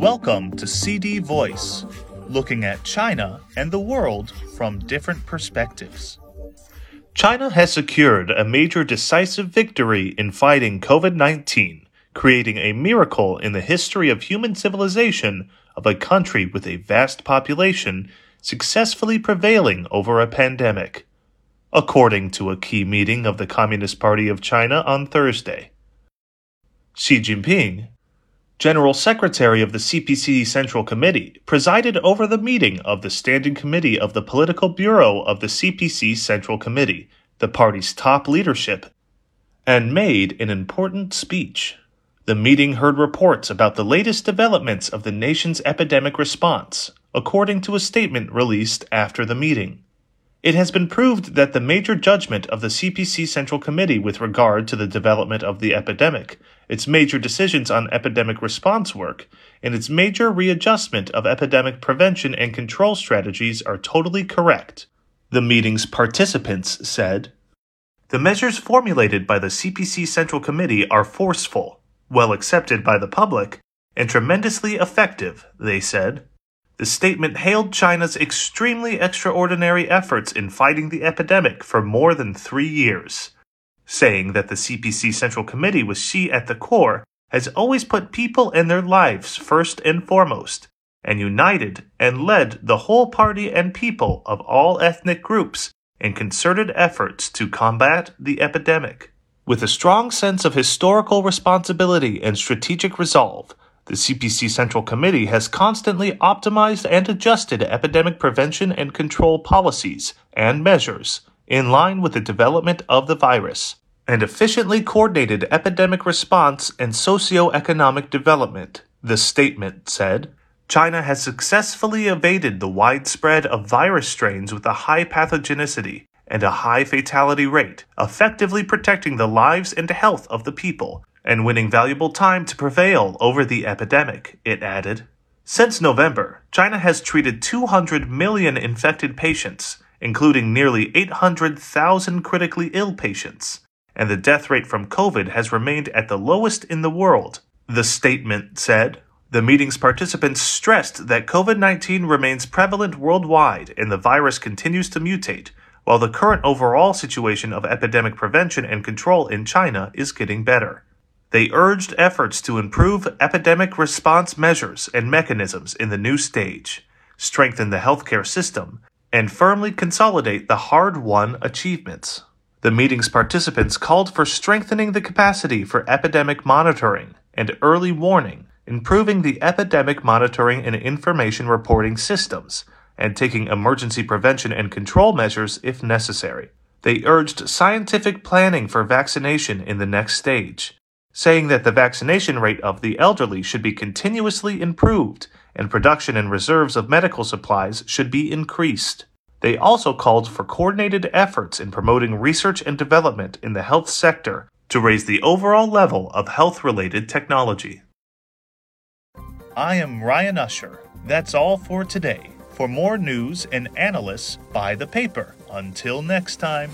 Welcome to CD Voice, looking at China and the world from different perspectives. China has secured a major decisive victory in fighting COVID 19, creating a miracle in the history of human civilization of a country with a vast population successfully prevailing over a pandemic, according to a key meeting of the Communist Party of China on Thursday. Xi Jinping, General Secretary of the CPC Central Committee, presided over the meeting of the Standing Committee of the Political Bureau of the CPC Central Committee, the party's top leadership, and made an important speech. The meeting heard reports about the latest developments of the nation's epidemic response, according to a statement released after the meeting. It has been proved that the major judgment of the CPC Central Committee with regard to the development of the epidemic, its major decisions on epidemic response work, and its major readjustment of epidemic prevention and control strategies are totally correct. The meeting's participants said The measures formulated by the CPC Central Committee are forceful, well accepted by the public, and tremendously effective, they said. The statement hailed China's extremely extraordinary efforts in fighting the epidemic for more than three years, saying that the CPC Central Committee with Xi at the core has always put people and their lives first and foremost, and united and led the whole party and people of all ethnic groups in concerted efforts to combat the epidemic. With a strong sense of historical responsibility and strategic resolve, the CPC Central Committee has constantly optimized and adjusted epidemic prevention and control policies and measures in line with the development of the virus, and efficiently coordinated epidemic response and socio-economic development, the statement said. China has successfully evaded the widespread of virus strains with a high pathogenicity and a high fatality rate, effectively protecting the lives and health of the people and winning valuable time to prevail over the epidemic, it added. Since November, China has treated 200 million infected patients, including nearly 800,000 critically ill patients, and the death rate from COVID has remained at the lowest in the world, the statement said. The meeting's participants stressed that COVID 19 remains prevalent worldwide and the virus continues to mutate, while the current overall situation of epidemic prevention and control in China is getting better. They urged efforts to improve epidemic response measures and mechanisms in the new stage, strengthen the healthcare system, and firmly consolidate the hard won achievements. The meeting's participants called for strengthening the capacity for epidemic monitoring and early warning, improving the epidemic monitoring and information reporting systems, and taking emergency prevention and control measures if necessary. They urged scientific planning for vaccination in the next stage saying that the vaccination rate of the elderly should be continuously improved and production and reserves of medical supplies should be increased. They also called for coordinated efforts in promoting research and development in the health sector to raise the overall level of health related technology. I am Ryan Usher. That's all for today. For more news and analysis, buy the paper. Until next time.